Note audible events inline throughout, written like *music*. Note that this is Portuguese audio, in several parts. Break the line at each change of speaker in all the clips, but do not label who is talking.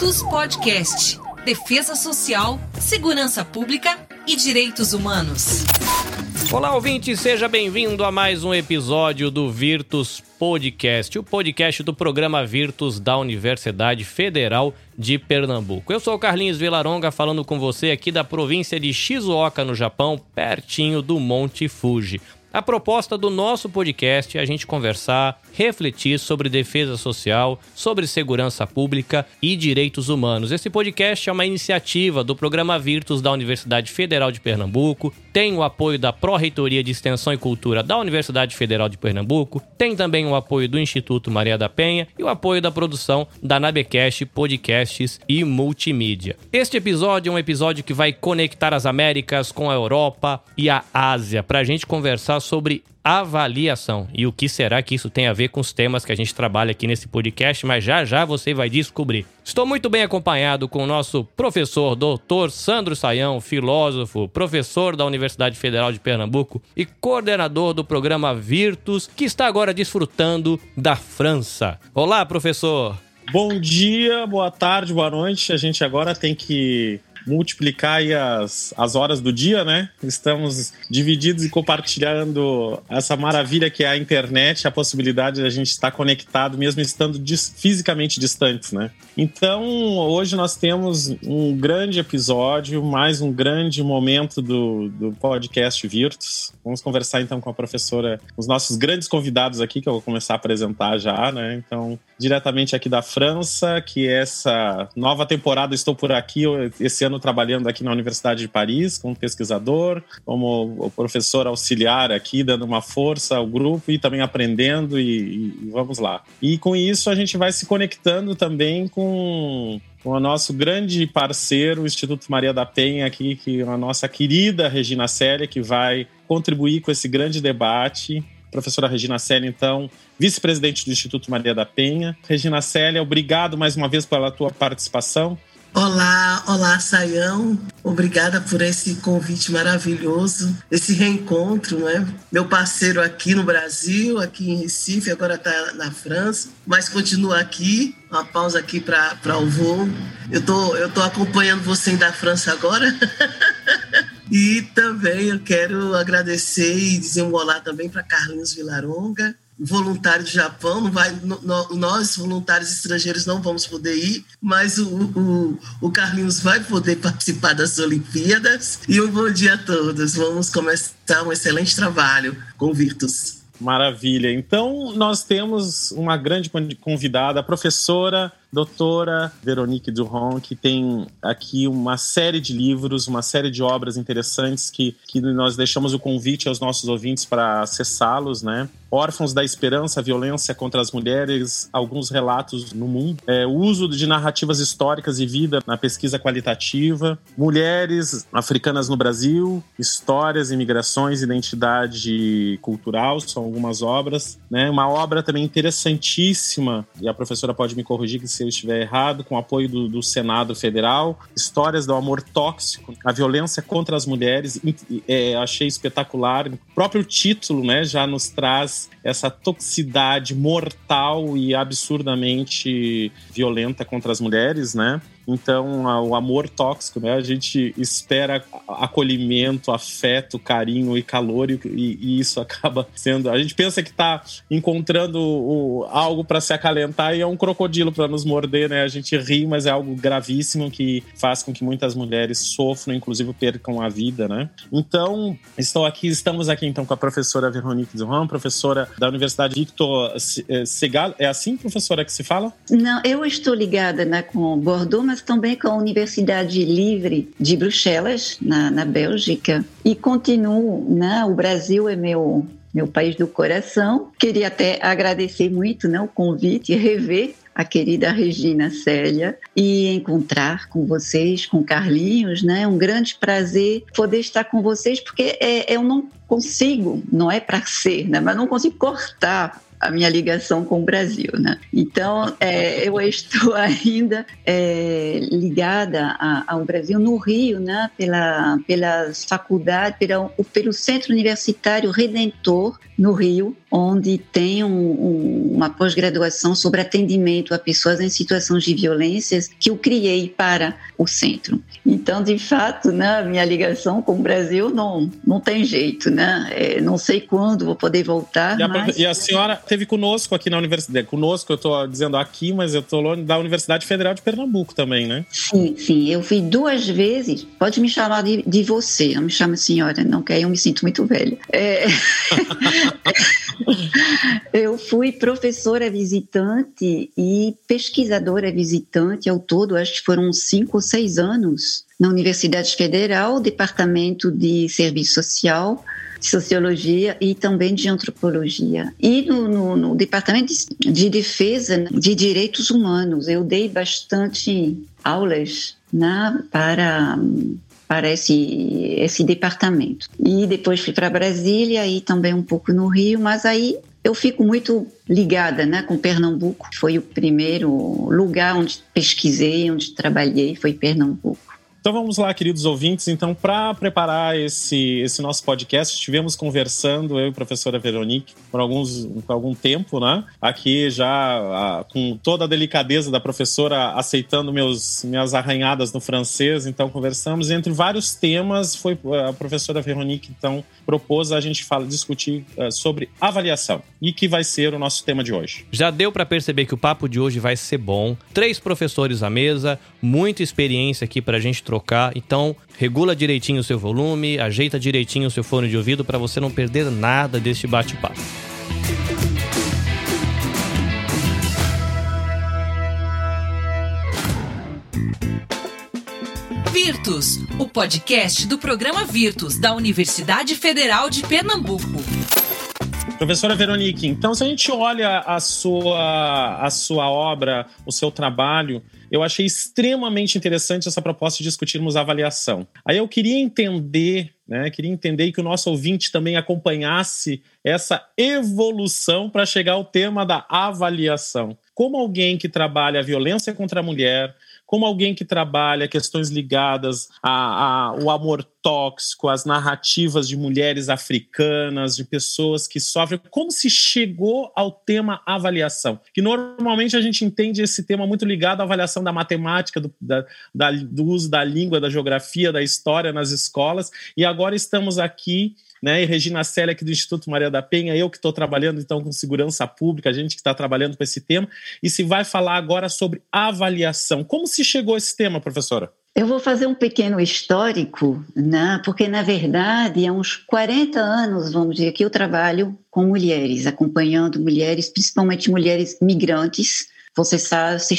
Virtus Podcast. Defesa Social, Segurança Pública e Direitos Humanos.
Olá, ouvinte, seja bem-vindo a mais um episódio do Virtus Podcast, o podcast do programa Virtus da Universidade Federal de Pernambuco. Eu sou o Carlinhos Vilaronga, falando com você aqui da província de Shizuoka, no Japão, pertinho do Monte Fuji. A proposta do nosso podcast é a gente conversar, refletir sobre defesa social, sobre segurança pública e direitos humanos. Esse podcast é uma iniciativa do programa Virtus da Universidade Federal de Pernambuco, tem o apoio da Pró-Reitoria de Extensão e Cultura da Universidade Federal de Pernambuco, tem também o apoio do Instituto Maria da Penha e o apoio da produção da Nabecast Podcasts e Multimídia. Este episódio é um episódio que vai conectar as Américas com a Europa e a Ásia para a gente conversar sobre avaliação. E o que será que isso tem a ver com os temas que a gente trabalha aqui nesse podcast, mas já já você vai descobrir. Estou muito bem acompanhado com o nosso professor, doutor Sandro Saião, filósofo, professor da Universidade Federal de Pernambuco e coordenador do programa Virtus, que está agora desfrutando da França. Olá, professor!
Bom dia, boa tarde, boa noite. A gente agora tem que multiplicar as, as horas do dia, né? Estamos divididos e compartilhando essa maravilha que é a internet, a possibilidade de a gente estar conectado mesmo estando dis, fisicamente distantes, né? Então, hoje nós temos um grande episódio, mais um grande momento do, do podcast Virtus. Vamos conversar então com a professora, os nossos grandes convidados aqui, que eu vou começar a apresentar já, né? Então, diretamente aqui da França, que essa nova temporada estou por aqui esse ano trabalhando aqui na Universidade de Paris como pesquisador, como professor auxiliar aqui, dando uma força ao grupo e também aprendendo e, e vamos lá. E com isso a gente vai se conectando também com com o nosso grande parceiro, o Instituto Maria da Penha, aqui, que é a nossa querida Regina Célia, que vai contribuir com esse grande debate professora Regina Célia, então, vice-presidente do Instituto Maria da Penha. Regina Célia, obrigado mais uma vez pela tua participação.
Olá, olá, Saião. Obrigada por esse convite maravilhoso, esse reencontro, né? Meu parceiro aqui no Brasil, aqui em Recife, agora está na França, mas continua aqui. Uma pausa aqui para o voo. Eu tô, eu tô acompanhando você da França agora. *laughs* E também eu quero agradecer e dizer um olá também para Carlinhos Vilaronga, voluntário do Japão. Não vai, no, nós, voluntários estrangeiros, não vamos poder ir, mas o, o, o Carlinhos vai poder participar das Olimpíadas. E um bom dia a todos. Vamos começar um excelente trabalho com Virtus.
Maravilha. Então, nós temos uma grande convidada, a professora doutora Veronique Duron, que tem aqui uma série de livros, uma série de obras interessantes que, que nós deixamos o convite aos nossos ouvintes para acessá-los, né? Órfãos da Esperança, Violência contra as Mulheres, alguns relatos no mundo, é, uso de narrativas históricas e vida na pesquisa qualitativa, Mulheres Africanas no Brasil, Histórias, Imigrações, Identidade Cultural, são algumas obras, né? Uma obra também interessantíssima, e a professora pode me corrigir se eu estiver errado, com apoio do, do Senado Federal, Histórias do Amor Tóxico, a Violência contra as Mulheres, é, achei espetacular. O próprio título, né, já nos traz essa toxicidade mortal e absurdamente violenta contra as mulheres, né? Então, o amor tóxico, né? A gente espera acolhimento, afeto, carinho e calor, e, e isso *laughs* acaba sendo. A gente pensa que está encontrando o, algo para se acalentar e é um crocodilo para nos morder, né? A gente ri, mas é algo gravíssimo que faz com que muitas mulheres sofram, inclusive percam a vida, né? Então, estou aqui, estamos aqui então com a professora Veronique Duran, professora da Universidade Victor eh, Segal. É assim, professora, que se fala?
Não, eu estou ligada né, com Bordeaux, mas também com a Universidade Livre de Bruxelas, na, na Bélgica, e continuo, né, o Brasil é meu meu país do coração. Queria até agradecer muito né, o convite e rever a querida Regina Célia e encontrar com vocês, com Carlinhos, né? Um grande prazer poder estar com vocês, porque é, eu não consigo, não é para ser, né? Mas não consigo cortar a minha ligação com o Brasil, né? Então, é, eu estou *laughs* ainda é, ligada a, ao Brasil no Rio, né? Pela, pelas faculdades, pela, pelo Centro Universitário Redentor no Rio, onde tem um, um, uma pós-graduação sobre atendimento atendimento a pessoas em situações de violências que eu criei para o centro. Então, de fato, né, minha ligação com o Brasil não, não tem jeito, né? É, não sei quando vou poder voltar.
E a,
mas...
e a senhora teve conosco aqui na universidade, conosco, eu estou dizendo aqui, mas eu estou da Universidade Federal de Pernambuco também, né?
Sim, sim. Eu fui duas vezes. Pode me chamar de, de você, não me chama senhora, não, que aí eu me sinto muito velha. É... *laughs* eu fui professora visitante e pesquisadora visitante ao todo, acho que foram cinco ou seis anos na Universidade Federal, Departamento de Serviço Social, de Sociologia e também de Antropologia. E no, no, no Departamento de Defesa de Direitos Humanos, eu dei bastante aulas né, para para esse, esse departamento. E depois fui para Brasília e também um pouco no Rio, mas aí eu fico muito ligada né, com Pernambuco. Foi o primeiro lugar onde pesquisei, onde trabalhei, foi Pernambuco.
Então vamos lá, queridos ouvintes. Então, para preparar esse, esse nosso podcast, estivemos conversando, eu e a professora Veronique, por, alguns, por algum tempo, né? Aqui já a, com toda a delicadeza da professora aceitando meus, minhas arranhadas no francês. Então, conversamos entre vários temas. Foi a professora Veronique, então, propôs a gente fala, discutir uh, sobre avaliação e que vai ser o nosso tema de hoje.
Já deu para perceber que o papo de hoje vai ser bom. Três professores à mesa, muita experiência aqui para a gente trocar. Então, regula direitinho o seu volume, ajeita direitinho o seu fone de ouvido para você não perder nada deste bate-papo.
Virtus, o podcast do programa Virtus da Universidade Federal de Pernambuco.
Professora Veronique, então se a gente olha a sua, a sua obra, o seu trabalho, eu achei extremamente interessante essa proposta de discutirmos avaliação. Aí eu queria entender, né, queria entender que o nosso ouvinte também acompanhasse essa evolução para chegar ao tema da avaliação. Como alguém que trabalha a violência contra a mulher, como alguém que trabalha questões ligadas ao amor tóxico, às narrativas de mulheres africanas, de pessoas que sofrem, como se chegou ao tema avaliação? Que normalmente a gente entende esse tema muito ligado à avaliação da matemática, do, da, da, do uso da língua, da geografia, da história nas escolas, e agora estamos aqui né? E Regina Célia, aqui do Instituto Maria da Penha, eu que estou trabalhando então com segurança pública, a gente que está trabalhando com esse tema, e se vai falar agora sobre avaliação. Como se chegou a esse tema, professora?
Eu vou fazer um pequeno histórico, né? porque, na verdade, há uns 40 anos, vamos dizer, que eu trabalho com mulheres, acompanhando mulheres, principalmente mulheres migrantes. Vocês,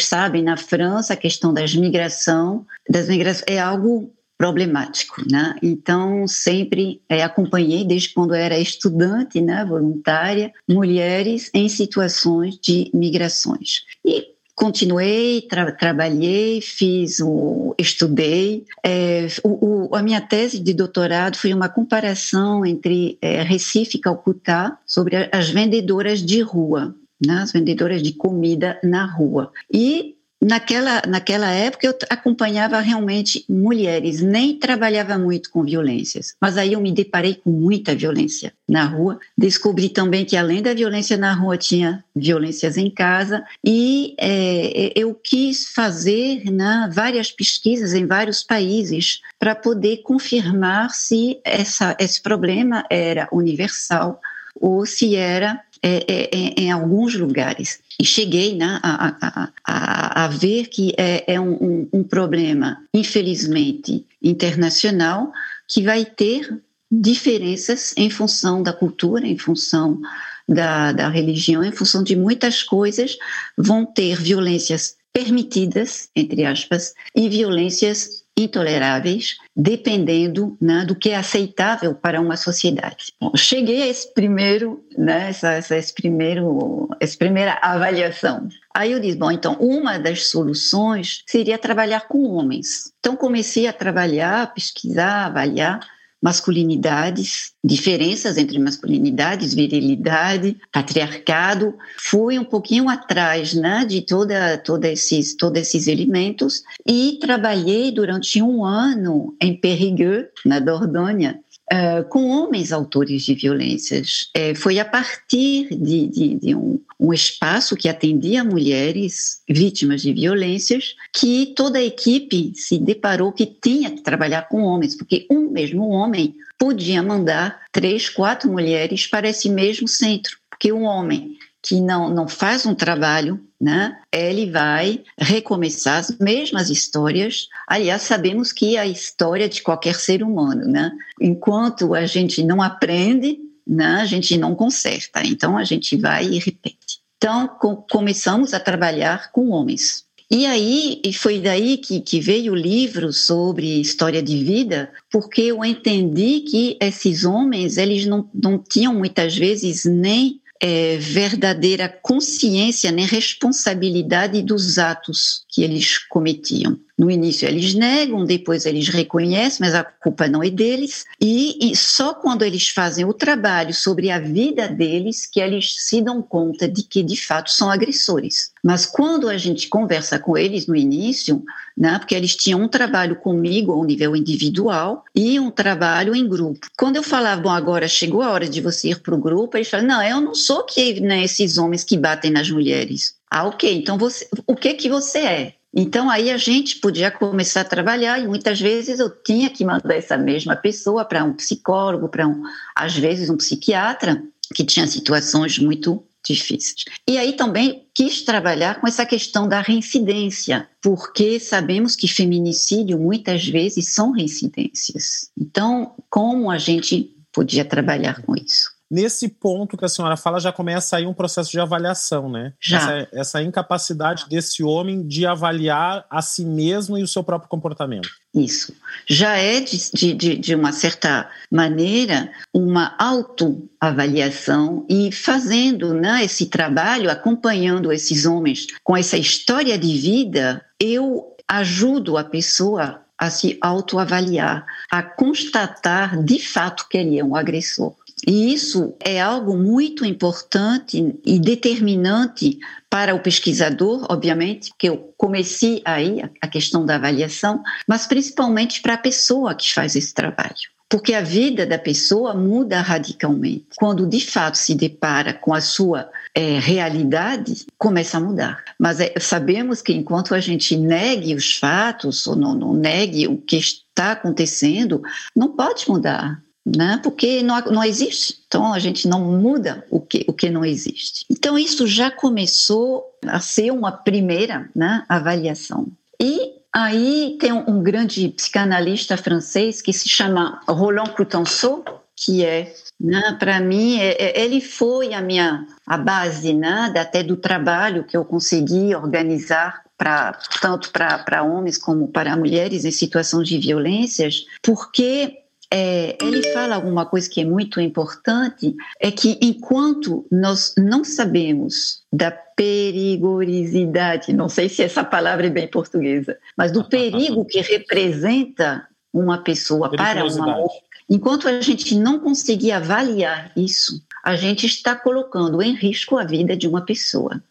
sabem, na França, a questão das migração, das migrações é algo problemático, né? Então sempre é, acompanhei desde quando era estudante, né, voluntária, mulheres em situações de migrações e continuei, tra trabalhei, fiz o, estudei. É, o, o, a minha tese de doutorado foi uma comparação entre é, Recife e Calcutá sobre as vendedoras de rua, né, as vendedoras de comida na rua. E naquela, naquela época eu acompanhava realmente mulheres, nem trabalhava muito com violências, mas aí eu me deparei com muita violência na rua. Descobri também que além da violência na rua tinha violências em casa e é, eu quis fazer né, várias pesquisas em vários países para poder confirmar se essa, esse problema era universal ou se era é, é, é, em alguns lugares. E cheguei né, a, a, a, a, ver que é, é um, um, um problema, infelizmente, internacional, que vai ter diferenças em função da cultura, em função da, da religião, em função de muitas coisas, vão ter violências permitidas, entre aspas, e violências intoleráveis, dependendo né, do que é aceitável para uma sociedade. Bom, cheguei a esse primeiro, né, essa, essa, esse primeiro, essa primeira avaliação. Aí eu disse, bom, então uma das soluções seria trabalhar com homens. Então comecei a trabalhar, pesquisar, avaliar masculinidades, diferenças entre masculinidades, virilidade, patriarcado. Fui um pouquinho atrás né, de toda, toda esses, todos esses elementos e trabalhei durante um ano em Périgueux, na Dordogne, uh, com homens autores de violências. É, foi a partir de, de, de um, um, espaço que atendia mulheres vítimas de violências que toda a equipe se deparou que tinha que trabalhar com homens, porque um mesmo homem podia mandar três, quatro mulheres para esse mesmo centro, porque um homem que não, não faz um trabalho, né, ele vai recomeçar as mesmas histórias. Aliás, sabemos que a história de qualquer ser humano, né? Enquanto a gente não aprende, né, a gente não conserta. Então, a gente vai e repete. Então, com, começamos a trabalhar com homens. E aí, e foi daí que, que veio o livro sobre história de vida, porque eu entendi que esses homens, eles não, não tinham muitas vezes nem é, verdadeira consciência nem responsabilidade dos atos que eles cometiam. No início eles negam, depois eles reconhecem, mas a culpa não é deles. E, e, só quando eles fazem o trabalho sobre a vida deles que eles se dão conta de que de fato são agressores. Mas quando a gente conversa com eles no início, né, porque eles tinham um trabalho comigo ao nível individual e um trabalho em grupo. Quando eu falava, bom, agora chegou a hora de você ir para o grupo, eles falavam, não, eu não sou que né, esses homens que batem nas mulheres. Ah, ok, então você, o que que você é? Então aí a gente podia começar a trabalhar e muitas vezes eu tinha que mandar essa mesma pessoa para um psicólogo, para um, às vezes um psiquiatra que tinha situações muito difíceis. E aí também quis trabalhar com essa questão da reincidência, porque sabemos que feminicídio muitas vezes são reincidências. Então, como a gente podia trabalhar com isso?
Nesse ponto que a senhora fala, já começa aí um processo de avaliação, né?
Já.
Essa, essa incapacidade desse homem de avaliar a si mesmo e o seu próprio comportamento.
Isso. Já é, de, de, de uma certa maneira, uma autoavaliação e fazendo né, esse trabalho, acompanhando esses homens com essa história de vida, eu ajudo a pessoa a se autoavaliar, a constatar de fato que ele é um agressor. E isso é algo muito importante e determinante para o pesquisador, obviamente, que eu comecei aí a questão da avaliação, mas principalmente para a pessoa que faz esse trabalho. Porque a vida da pessoa muda radicalmente. Quando de fato se depara com a sua é, realidade, começa a mudar. Mas é, sabemos que enquanto a gente negue os fatos, ou não, não negue o que está acontecendo, não pode mudar né? porque não, não existe. Então a gente não muda o que, o que não existe. Então isso já começou a ser uma primeira né, avaliação. E aí tem um, um grande psicanalista francês que se chama Roland Coutenceau, que é, né, para mim, é, é, ele foi a minha a base, né, até do trabalho que eu consegui organizar para tanto para homens como para mulheres em situações de violências, porque é, ele fala alguma coisa que é muito importante, é que enquanto nós não sabemos da perigosidade, não sei se essa palavra é bem portuguesa, mas do *laughs* perigo que representa uma pessoa para uma outra, enquanto a gente não conseguir avaliar isso, a gente está colocando em risco a vida de uma pessoa.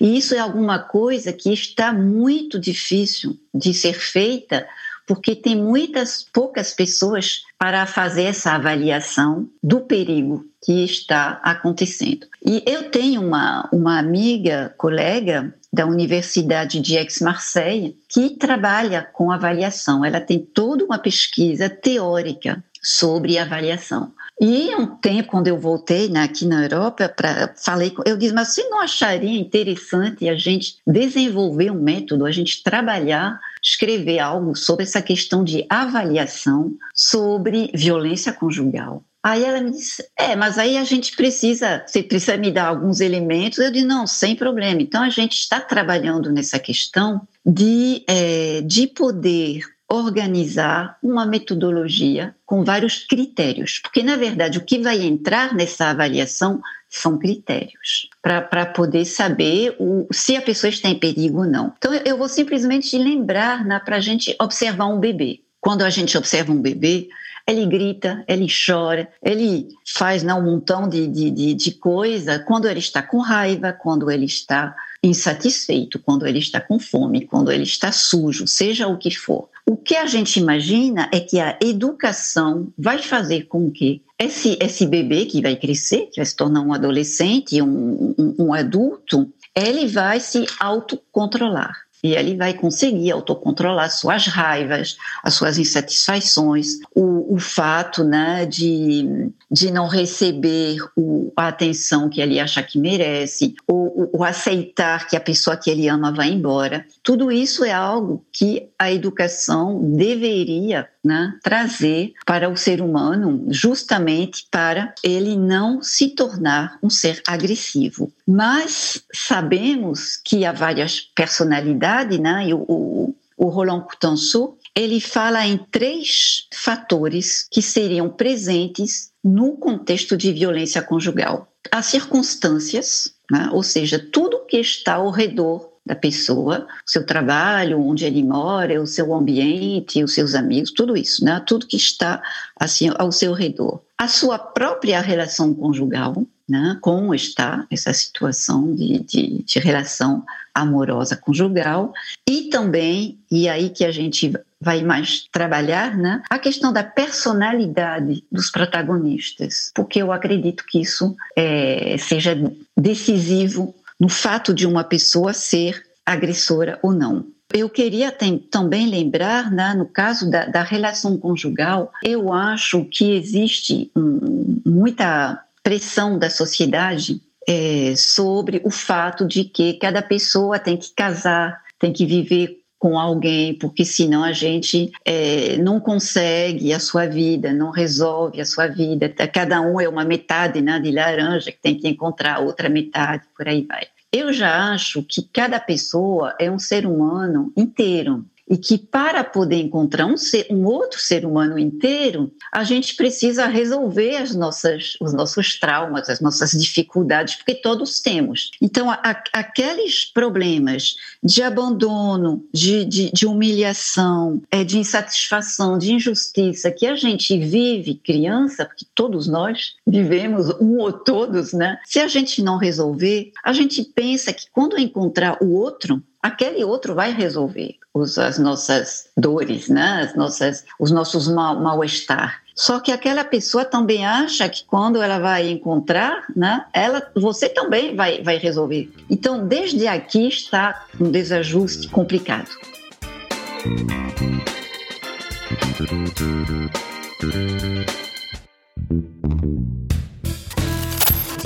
E isso é alguma coisa que está muito difícil de ser feita porque tem muitas poucas pessoas para fazer essa avaliação do perigo que está acontecendo. E eu tenho uma, uma amiga, colega da Universidade de Aix-Marseille, que trabalha com avaliação. Ela tem toda uma pesquisa teórica sobre avaliação. E um tempo, quando eu voltei né, aqui na Europa, pra, falei, eu disse, mas você não acharia interessante a gente desenvolver um método, a gente trabalhar, escrever algo sobre essa questão de avaliação sobre violência conjugal? Aí ela me disse: É, mas aí a gente precisa, você precisa me dar alguns elementos. Eu disse: Não, sem problema. Então a gente está trabalhando nessa questão de, é, de poder organizar uma metodologia com vários critérios, porque na verdade o que vai entrar nessa avaliação são critérios para poder saber o, se a pessoa está em perigo ou não. Então eu vou simplesmente lembrar né, para a gente observar um bebê. Quando a gente observa um bebê, ele grita, ele chora, ele faz né, um montão de, de, de, de coisa quando ele está com raiva, quando ele está insatisfeito, quando ele está com fome, quando ele está sujo, seja o que for. O que a gente imagina é que a educação vai fazer com que esse, esse bebê que vai crescer, que vai se tornar um adolescente, um, um, um adulto, ele vai se autocontrolar. E ele vai conseguir autocontrolar suas raivas, as suas insatisfações, o, o fato né, de, de não receber o, a atenção que ele acha que merece, ou, aceitar que a pessoa que ele ama vai embora. Tudo isso é algo que a educação deveria né, trazer para o ser humano, justamente para ele não se tornar um ser agressivo. Mas sabemos que há várias personalidades, né, e o, o, o Roland Coutanceau, ele fala em três fatores que seriam presentes no contexto de violência conjugal. As circunstâncias, né, ou seja, tudo que está ao redor da pessoa, seu trabalho, onde ele mora, o seu ambiente, os seus amigos, tudo isso, né? Tudo que está assim ao seu redor. A sua própria relação conjugal, né? Como está essa situação de, de, de relação amorosa conjugal e também, e aí que a gente vai mais trabalhar, né? A questão da personalidade dos protagonistas, porque eu acredito que isso é, seja decisivo no fato de uma pessoa ser agressora ou não. Eu queria tem, também lembrar, né, no caso da, da, relação conjugal, eu acho que existe um, muita pressão da sociedade é, sobre o fato de que cada pessoa tem que casar, tem que viver com alguém, porque senão a gente é, não consegue a sua vida, não resolve a sua vida. Cada um é uma metade né, de laranja que tem que encontrar outra metade, por aí vai. Eu já acho que cada pessoa é um ser humano inteiro e que para poder encontrar um, ser, um outro ser humano inteiro, a gente precisa resolver as nossas, os nossos traumas, as nossas dificuldades, porque todos temos. Então, a, aqueles problemas de abandono, de, de, de humilhação, é, de insatisfação, de injustiça que a gente vive criança, porque todos nós vivemos, um ou todos, né? Se a gente não resolver, a gente pensa que quando encontrar o outro, aquele outro vai resolver os, as nossas dores, né? as nossas, os nossos mal, mal-estar. Só que aquela pessoa também acha que quando ela vai encontrar, né, ela, você também vai, vai resolver. Então, desde aqui está um desajuste complicado.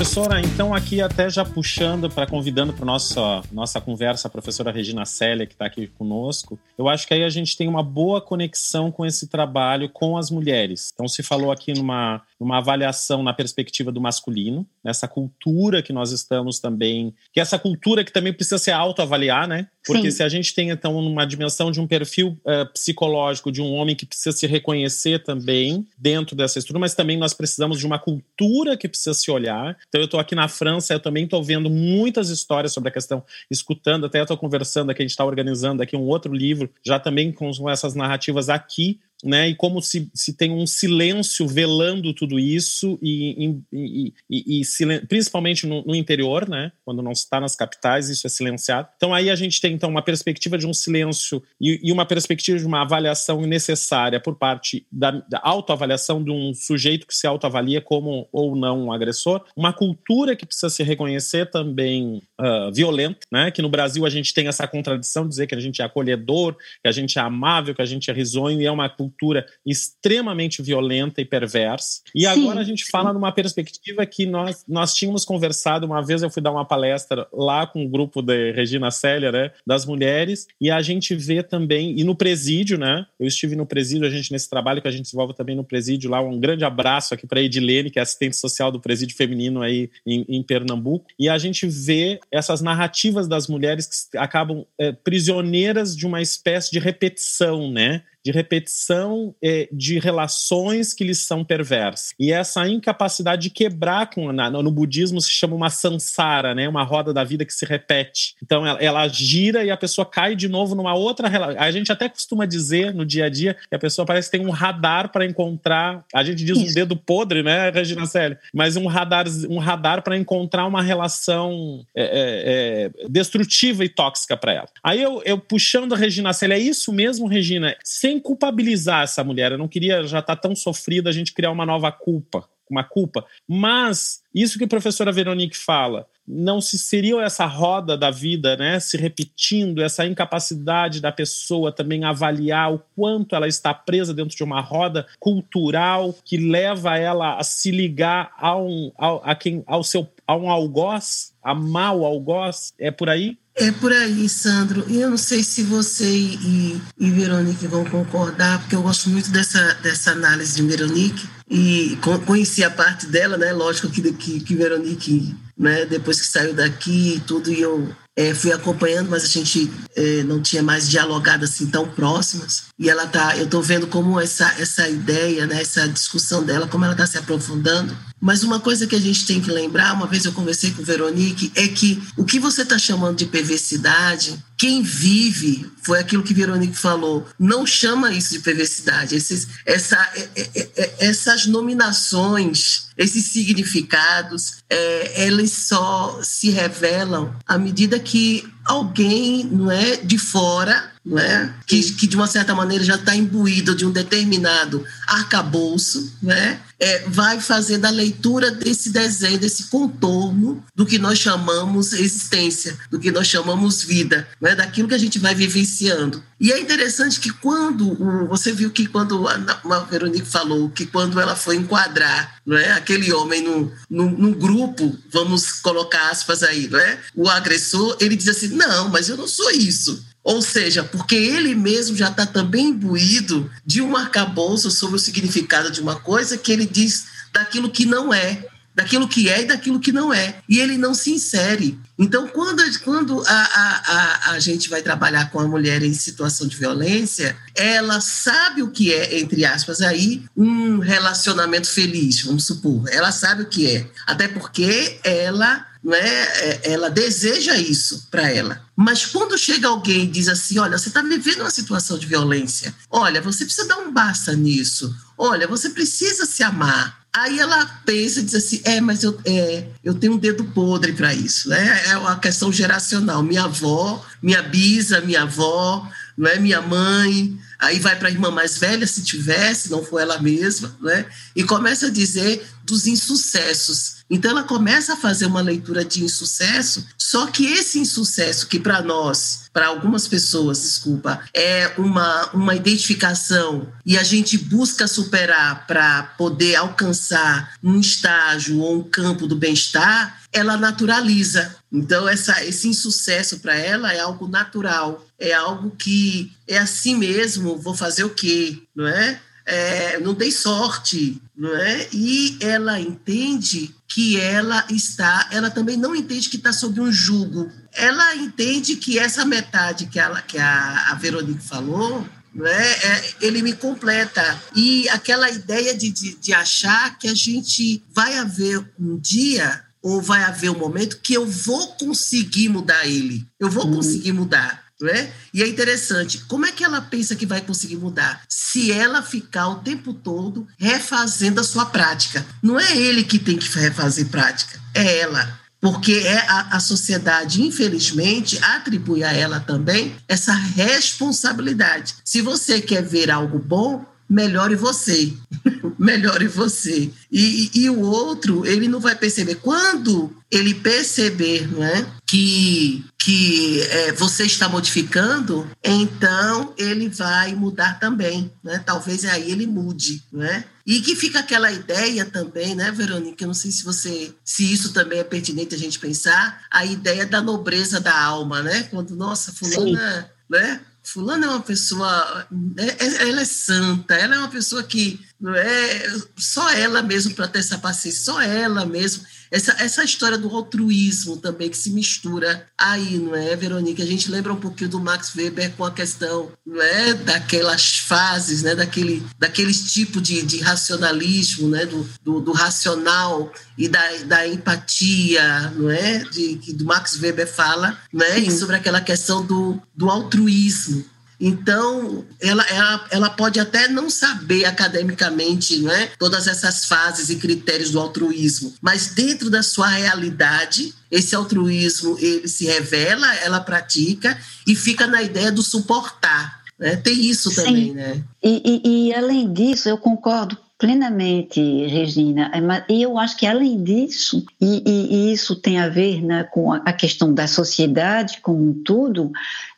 Professora, então aqui até já puxando para convidando para nossa nossa conversa a professora Regina Célia que está aqui conosco, eu acho que aí a gente tem uma boa conexão com esse trabalho com as mulheres. Então se falou aqui numa numa avaliação na perspectiva do masculino, nessa cultura que nós estamos também, que essa cultura que também precisa se autoavaliar, né? Porque Sim. se a gente tem então uma dimensão de um perfil uh, psicológico de um homem que precisa se reconhecer também dentro dessa estrutura, mas também nós precisamos de uma cultura que precisa se olhar. Então eu estou aqui na França, eu também estou vendo muitas histórias sobre a questão, escutando, até estou conversando aqui, a gente está organizando aqui um outro livro, já também com essas narrativas aqui né? E como se, se tem um silêncio velando tudo isso e, e, e, e principalmente no, no, interior, né? Quando não está nas capitais, isso é silenciado. Então aí a gente tem então uma perspectiva de um silêncio e, uma perspectiva de uma avaliação necessária por parte da, da autoavaliação de um sujeito que se autoavalia como ou não um agressor, uma cultura que precisa se reconhecer também uh, violenta, né? Que no Brasil a gente tem essa contradição de dizer que a gente é acolhedor, que a gente é amável, que a gente é risonho e é uma cultura cultura extremamente violenta e perversa. E Sim. agora a gente fala numa perspectiva que nós, nós tínhamos conversado, uma vez eu fui dar uma palestra lá com o um grupo de Regina Célia, né, das mulheres, e a gente vê também, e no presídio, né, eu estive no presídio, a gente nesse trabalho que a gente desenvolve também no presídio lá, um grande abraço aqui para Edilene, que é assistente social do presídio feminino aí em, em, Pernambuco, e a gente vê essas narrativas das mulheres que acabam é, prisioneiras de uma espécie de repetição, né, de repetição é, de relações que lhes são perversas. E essa incapacidade de quebrar com na, no budismo se chama uma samsara, né? Uma roda da vida que se repete. Então ela, ela gira e a pessoa cai de novo numa outra relação. A gente até costuma dizer no dia a dia que a pessoa parece que tem um radar para encontrar. A gente diz um dedo podre, né, Regina Célia? Mas um radar, um radar para encontrar uma relação é, é, é destrutiva e tóxica para ela. Aí eu, eu puxando a Regina Célia, é isso mesmo, Regina? Sem culpabilizar essa mulher. Eu não queria já estar tá tão sofrida a gente criar uma nova culpa uma culpa, mas isso que a professora Veronique fala, não se seria essa roda da vida, né, se repetindo, essa incapacidade da pessoa também avaliar o quanto ela está presa dentro de uma roda cultural que leva ela a se ligar a um, a, a quem, ao seu, a um algoz, a mal algoz, é por aí?
É por aí, Sandro. E eu não sei se você e, e Veronique vão concordar, porque eu gosto muito dessa, dessa análise de Veronique e conheci a parte dela, né? Lógico que, que, que Veronique, né? Depois que saiu daqui e tudo, e eu é, fui acompanhando, mas a gente é, não tinha mais dialogado assim tão próximas. E ela tá, eu estou vendo como essa essa ideia, né, essa discussão dela, como ela está se aprofundando. Mas uma coisa que a gente tem que lembrar, uma vez eu conversei com Veronique, é que o que você está chamando de perversidade, quem vive, foi aquilo que Veronique falou, não chama isso de perversidade. Esses, essa, é, é, é, essas nominações, esses significados, é, eles só se revelam à medida que alguém não é de fora né? que, que de uma certa maneira já está imbuído de um determinado arcabouço, né? É, vai fazendo a leitura desse desenho, desse contorno do que nós chamamos existência, do que nós chamamos vida, né? daquilo que a gente vai vivenciando. E é interessante que quando você viu que quando a, Veronique falou que quando ela foi enquadrar não é, aquele homem no, no, no grupo, vamos colocar aspas aí, não é? o agressor, ele diz assim: não, mas eu não sou isso. Ou seja, porque ele mesmo já está também imbuído de um arcabouço sobre o significado de uma coisa que ele diz daquilo que não é, daquilo que é e daquilo que não é. E ele não se insere. Então, quando, quando a, a, a, a gente vai trabalhar com a mulher em situação de violência, ela sabe o que é, entre aspas, aí, um relacionamento feliz, vamos supor. Ela sabe o que é. Até porque ela não é, é ela deseja isso para ela. Mas quando chega alguém e diz assim: olha, você está vivendo uma situação de violência, olha, você precisa dar um basta nisso, olha, você precisa se amar. Aí ela pensa e diz assim: é, mas eu, é, eu tenho um dedo podre para isso. Né? É uma questão geracional. Minha avó, minha bisa, minha avó, não é? minha mãe, aí vai para a irmã mais velha, se tivesse, não foi ela mesma, né? e começa a dizer dos insucessos. Então ela começa a fazer uma leitura de insucesso, só que esse insucesso que para nós, para algumas pessoas, desculpa, é uma, uma identificação e a gente busca superar para poder alcançar um estágio ou um campo do bem-estar, ela naturaliza. Então essa, esse insucesso para ela é algo natural, é algo que é assim mesmo, vou fazer o quê, não é? é, não dei sorte, não é? E ela entende que ela está, ela também não entende que está sob um jugo. Ela entende que essa metade que, ela, que a, a Veronique falou, é? é, ele me completa. E aquela ideia de, de, de achar que a gente vai haver um dia ou vai haver um momento que eu vou conseguir mudar ele, eu vou uhum. conseguir mudar. É? E é interessante, como é que ela pensa que vai conseguir mudar? Se ela ficar o tempo todo refazendo a sua prática. Não é ele que tem que refazer prática, é ela. Porque é a, a sociedade, infelizmente, atribui a ela também essa responsabilidade. Se você quer ver algo bom, melhore você. *laughs* melhore você. E, e, o outro, ele não vai perceber. Quando ele perceber não é, que que é, você está modificando, então ele vai mudar também, né? Talvez aí ele mude, né? E que fica aquela ideia também, né, Verônica? Eu não sei se você, se isso também é pertinente a gente pensar, a ideia da nobreza da alma, né? Quando nossa, fulana, Sim. né? Fulana é uma pessoa, é, é, ela é santa, ela é uma pessoa que não é? Só ela mesmo para ter essa paciência, só ela mesmo. Essa, essa história do altruísmo também que se mistura aí, não é, Verônica? A gente lembra um pouquinho do Max Weber com a questão não é, daquelas fases, né, daquele, daqueles tipos de, de racionalismo, né, do, do, do, racional e da, da empatia, não é, de, que do Max Weber fala, né, e sobre aquela questão do, do altruísmo. Então, ela, ela, ela pode até não saber academicamente né, todas essas fases e critérios do altruísmo, mas dentro da sua realidade, esse altruísmo ele se revela, ela pratica e fica na ideia do suportar. Né? Tem isso também, Sim. né?
E, e, e além disso, eu concordo plenamente, Regina. É, e eu acho que além disso, e, e, e isso tem a ver né, com a questão da sociedade como um todo,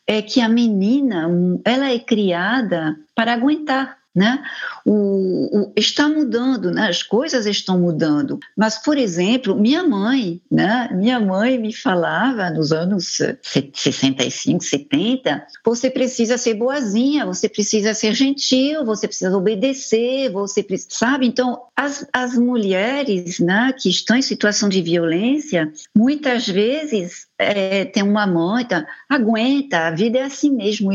é que a menina, ela é criada para aguentar, né? O, o, está mudando, né? as coisas estão mudando. Mas, por exemplo, minha mãe, né? minha mãe me falava nos anos 65, 70, você precisa ser boazinha, você precisa ser gentil, você precisa obedecer, você precisa, sabe? Então, as, as mulheres né, que estão em situação de violência, muitas vezes é, tem uma mãe, tá, aguenta, a vida é assim mesmo.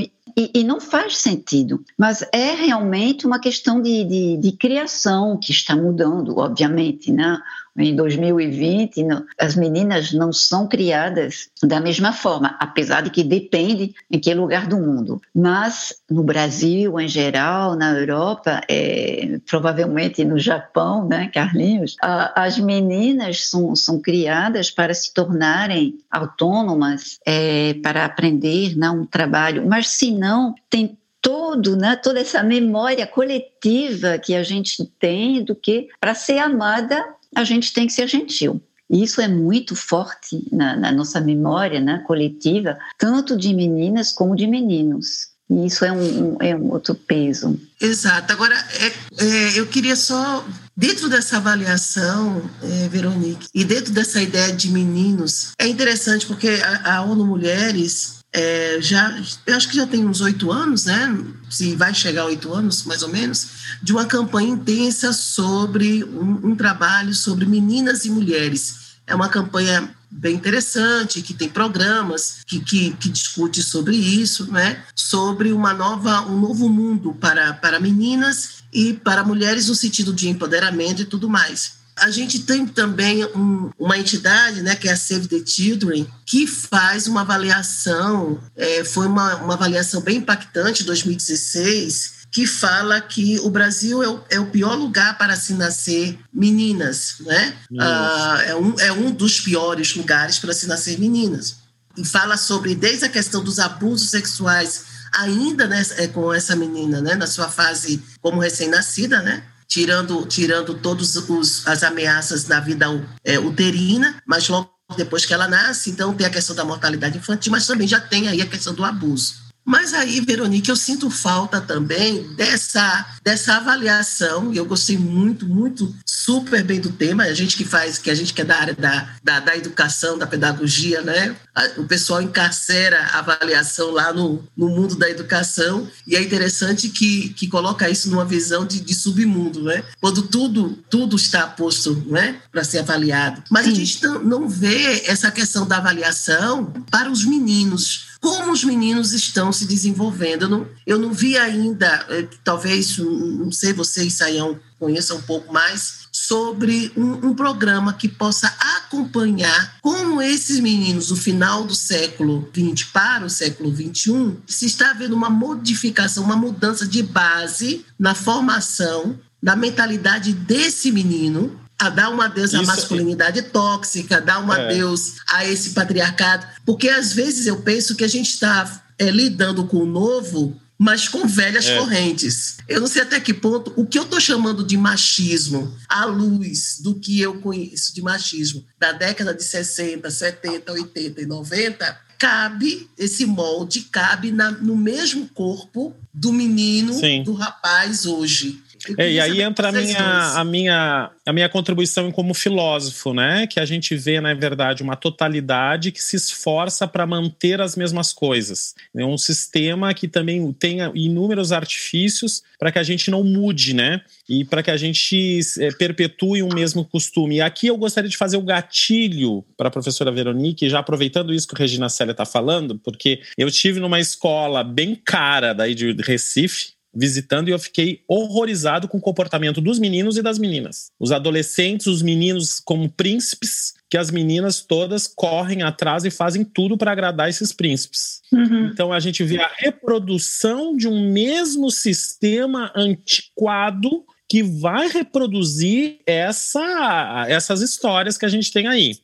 E, não faz sentido. Mas é realmente uma questão de, de, de criação que está mudando, obviamente, né? Em 2020, as meninas não são criadas da mesma forma, apesar de que depende em que lugar do mundo. Mas no Brasil, em geral, na Europa, é, provavelmente no Japão, né, Carlinhos, a, as meninas são, são criadas para se tornarem autônomas, é, para aprender né, um trabalho, mas se não, tem todo, né, toda essa memória coletiva que a gente tem do que para ser amada a gente tem que ser gentil. E isso é muito forte na, na nossa memória né, coletiva, tanto de meninas como de meninos. E isso é um, um, é um outro peso.
Exato. Agora, é, é, eu queria só, dentro dessa avaliação, é, Veronique, e dentro dessa ideia de meninos, é interessante porque a, a ONU Mulheres é, já, eu acho que já tem uns oito anos, né? Se vai chegar a oito anos, mais ou menos, de uma campanha intensa sobre um, um trabalho sobre meninas e mulheres. É uma campanha bem interessante, que tem programas que, que, que, discute sobre isso, né? sobre uma nova, um novo mundo para, para meninas e para mulheres no sentido de empoderamento e tudo mais. A gente tem também um, uma entidade, né, que é a Save the Children, que faz uma avaliação, é, foi uma, uma avaliação bem impactante, 2016, que fala que o Brasil é o, é o pior lugar para se nascer meninas, né? Ah, é, um, é um dos piores lugares para se nascer meninas. E fala sobre, desde a questão dos abusos sexuais, ainda né, com essa menina, né, na sua fase como recém-nascida, né? Tirando, tirando todas as ameaças da vida é, uterina, mas logo depois que ela nasce, então tem a questão da mortalidade infantil, mas também já tem aí a questão do abuso. Mas aí, Veronique, eu sinto falta também dessa, dessa avaliação, e eu gostei muito, muito, super bem do tema, a gente que faz, que a gente que é da área da, da, da educação, da pedagogia, né? O pessoal encarcera a avaliação lá no, no mundo da educação, e é interessante que, que coloca isso numa visão de, de submundo, né? Quando tudo, tudo está posto né? para ser avaliado. Mas Sim. a gente não, não vê essa questão da avaliação para os meninos como os meninos estão se desenvolvendo. Eu não, eu não vi ainda, eh, talvez, não sei, vocês, Saião, conheçam um pouco mais, sobre um, um, programa que possa acompanhar como esses meninos, no final do século XX para o século XXI, se está havendo uma modificação, uma mudança de base na formação da mentalidade desse menino a dar um adeus à masculinidade tóxica, dar um é. adeus a esse patriarcado, porque às vezes eu penso que a gente está é, lidando com o novo, mas com velhas é. correntes. Eu não sei até que ponto o que eu estou chamando de machismo, à luz do que eu conheço de machismo da década de 60, 70, 80 e 90, cabe, esse molde cabe na, no mesmo corpo do menino, Sim. do rapaz hoje.
É, e aí entra a minha, a, minha, a minha contribuição como filósofo, né? Que a gente vê, na verdade, uma totalidade que se esforça para manter as mesmas coisas. É um sistema que também tem inúmeros artifícios para que a gente não mude, né? E para que a gente é, perpetue um mesmo costume. E aqui eu gostaria de fazer o gatilho para a professora Veronique, já aproveitando isso que a Regina Célia está falando, porque eu estive numa escola bem cara daí de Recife, visitando e eu fiquei horrorizado com o comportamento dos meninos e das meninas. Os adolescentes, os meninos como príncipes, que as meninas todas correm atrás e fazem tudo para agradar esses príncipes. Uhum. Então a gente vê a reprodução de um mesmo sistema antiquado que vai reproduzir essa, essas histórias que a gente tem aí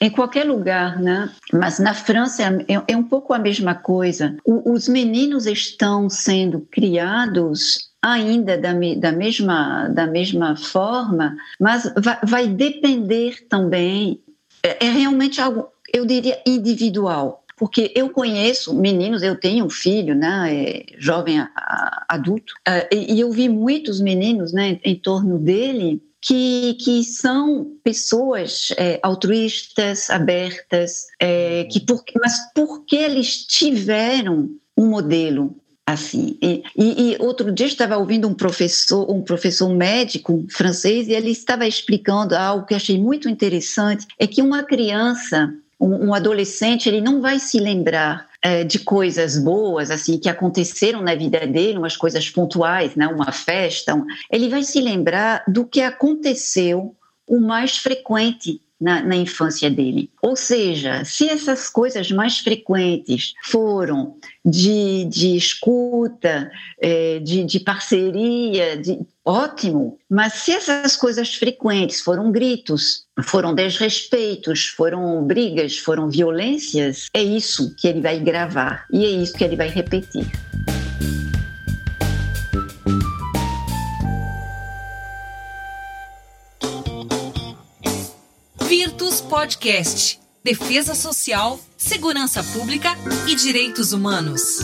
em qualquer lugar, né? Mas na França é, é um pouco a mesma coisa. O, os meninos estão sendo criados ainda da, da, mesma, da mesma forma, mas vai, vai depender também, é, é realmente algo, eu diria, individual porque eu conheço meninos, eu tenho um filho, né, é, jovem adulto, é, e eu vi muitos meninos, né, em torno dele que, que são pessoas é, altruístas, abertas, é, que por, mas porque eles tiveram um modelo assim. E, e, e, outro dia estava ouvindo um professor, um professor médico francês, e ele estava explicando algo que achei muito interessante, é que uma criança, um, adolescente, ele não vai se lembrar de coisas boas assim que aconteceram na vida dele, umas coisas pontuais, né, uma festa, um, ele vai se lembrar do que aconteceu o mais frequente na, na, infância dele. Ou seja, se essas coisas mais frequentes foram de, de escuta, é, de, de parceria, de, ótimo, mas se essas coisas frequentes foram gritos, foram desrespeitos, foram brigas, foram violências, é isso que ele vai gravar e é isso que ele vai repetir.
Virtus Podcast. Defesa Social, Segurança Pública e Direitos Humanos.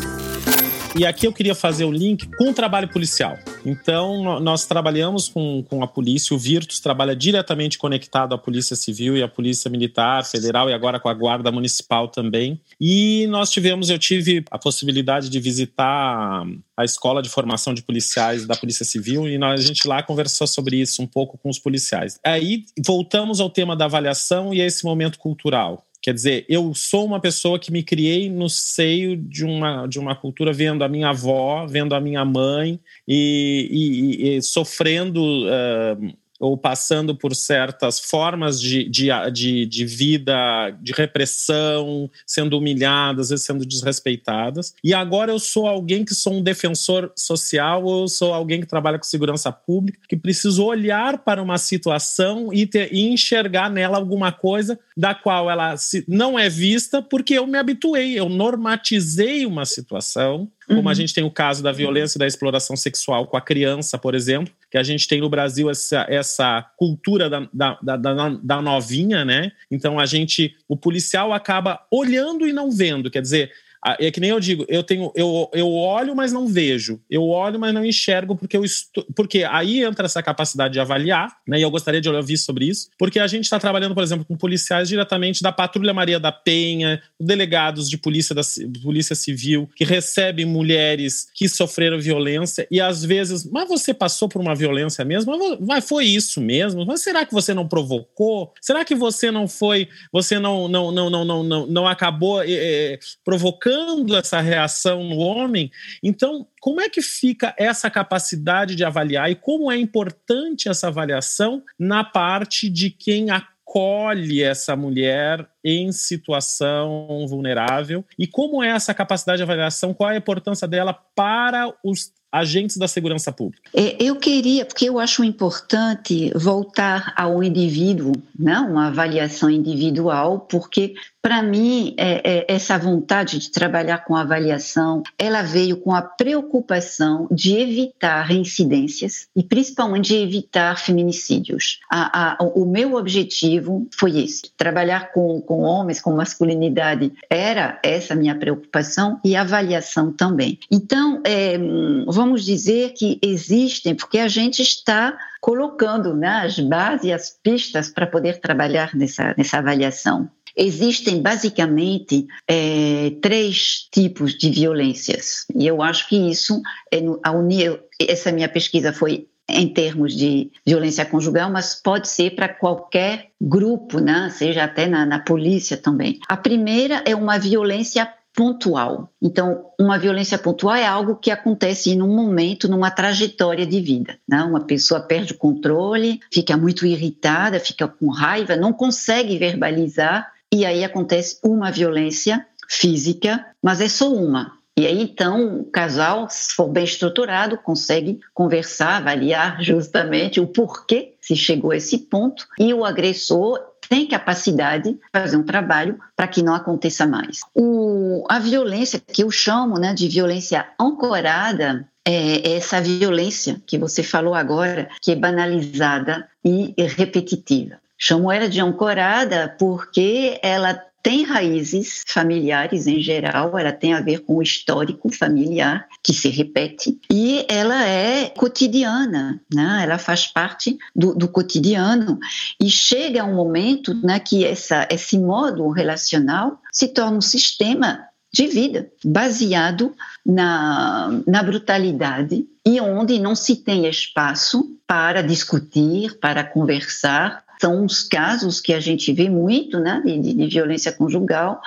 E aqui eu queria fazer o link com o trabalho policial. Então, nós trabalhamos com, com a polícia, o Virtus trabalha diretamente conectado à Polícia Civil e à Polícia Militar Federal e agora com a Guarda Municipal também. E nós tivemos, eu tive a possibilidade de visitar a escola de formação de policiais da Polícia Civil e a gente lá conversou sobre isso um pouco com os policiais. Aí voltamos ao tema da avaliação e a esse momento cultural. Quer dizer, eu sou uma pessoa que me criei no seio de uma, de uma cultura, vendo a minha avó, vendo a minha mãe e, e, e sofrendo uh, ou passando por certas formas de, de, de, de, vida, de repressão, sendo humilhadas, às vezes sendo desrespeitadas. E agora eu sou alguém que sou um defensor social, ou eu sou alguém que trabalha com segurança pública, que preciso olhar para uma situação e, ter, e enxergar nela alguma coisa da qual ela se, não é vista porque eu me habituei, eu normatizei uma situação como uhum. a gente tem o caso da violência e da exploração sexual com a criança, por exemplo, que a gente tem no Brasil essa, essa cultura da, da, da, da novinha, né? Então a gente, o policial acaba olhando e não vendo, quer dizer, é que nem eu digo, eu tenho, eu, eu olho, mas não vejo. Eu olho, mas não enxergo, porque eu estou. Porque aí entra essa capacidade de avaliar, né? E eu gostaria de ouvir sobre isso, porque a gente está trabalhando, por exemplo, com policiais diretamente da Patrulha Maria da Penha, delegados de polícia da polícia civil, que recebem mulheres que sofreram violência, e às vezes, mas você passou por uma violência mesmo? Mas foi isso mesmo? Mas será que você não provocou? Será que você não foi, você não não não não não, não, não acabou é, provocando? Provocando essa reação no homem. Então, como é que fica essa capacidade de avaliar e como é importante essa avaliação na parte de quem acolhe essa mulher em situação vulnerável e como é essa capacidade de avaliação, qual é a importância dela para os agentes da segurança pública?
É, eu queria, porque eu acho importante voltar ao indivíduo, né? uma avaliação individual, porque Para mim, é, é, essa vontade de trabalhar com avaliação, ela veio com a preocupação de evitar reincidências e principalmente de evitar feminicídios. A, a, o meu objetivo foi esse: trabalhar com, com homens, com masculinidade, era essa minha preocupação e avaliação também. Então, é, vamos dizer que existem, porque a gente está colocando né, as bases, as pistas para poder trabalhar nessa, nessa avaliação. Existem basicamente é, três tipos de violências e eu acho que isso é no, a unir essa minha pesquisa foi em termos de violência conjugal, mas pode ser para qualquer grupo, né? seja até na, na polícia também. A primeira é uma violência pontual. Então, uma violência pontual é algo que acontece em um momento, numa trajetória de vida. Né? Uma pessoa perde o controle, fica muito irritada, fica com raiva, não consegue verbalizar e aí acontece uma violência física, mas é só uma. E aí, então, o casal, se for bem estruturado, consegue conversar, avaliar *laughs* justamente o porquê se chegou a esse ponto e o agressor tem capacidade de fazer um trabalho para que não aconteça mais. O, a violência, que eu chamo né, de violência ancorada, é essa violência que você falou agora, que é banalizada e repetitiva. Chamo ela de ancorada porque ela tem raízes familiares em geral, ela tem a ver com o histórico familiar que se repete e ela é cotidiana, né? ela faz parte do, do cotidiano e chega um momento né, que essa, esse modo relacional se torna um sistema de vida baseado na, na brutalidade e onde não se tem espaço para discutir, para conversar, são os casos que a gente vê muito né, de, de, violência conjugal,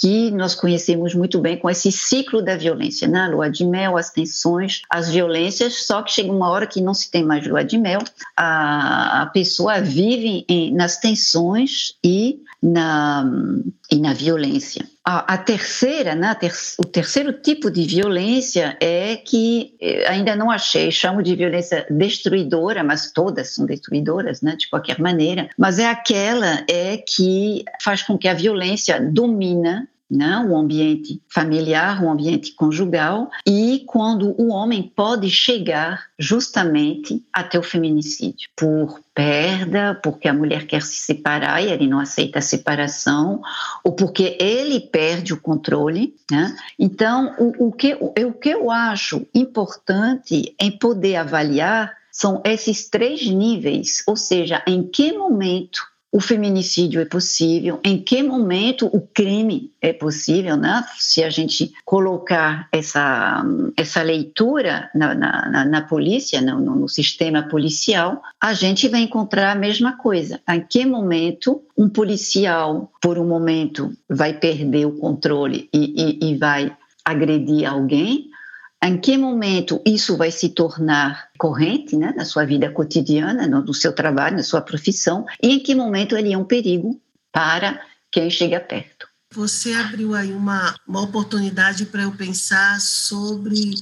que nós conhecemos muito bem com esse ciclo da violência, né? lua de mel, as tensões, as violências, só que chega uma hora que não se tem mais lua de mel, a, a pessoa vive em, nas tensões e na, e na violência. A, a terceira, né, ter, o terceiro tipo de violência é que eh, ainda não achei, chamo de violência destruidora, mas todas são destruidoras, né, de qualquer maneira, mas é aquela é que faz com que a violência domina né, o ambiente familiar, o ambiente conjugal, e quando o homem pode chegar justamente até o feminicídio, por perda, porque a mulher quer se separar e ele não aceita a separação, ou porque ele perde o controle. Né? Então, o, o, que, o, o que eu acho importante em poder avaliar são esses três níveis, ou seja, em que momento o feminicídio é possível, em que momento o crime é possível, né? Se a gente colocar essa, essa leitura na, na, na polícia, no, no, sistema policial, a gente vai encontrar a mesma coisa. Em que momento um policial, por um momento, vai perder o controle e, e, e vai agredir alguém, em que momento isso vai se tornar corrente né, na sua vida cotidiana, no, seu trabalho, na sua profissão, e em que momento ele é um perigo para quem chega perto.
Você abriu aí uma, uma oportunidade para eu pensar sobre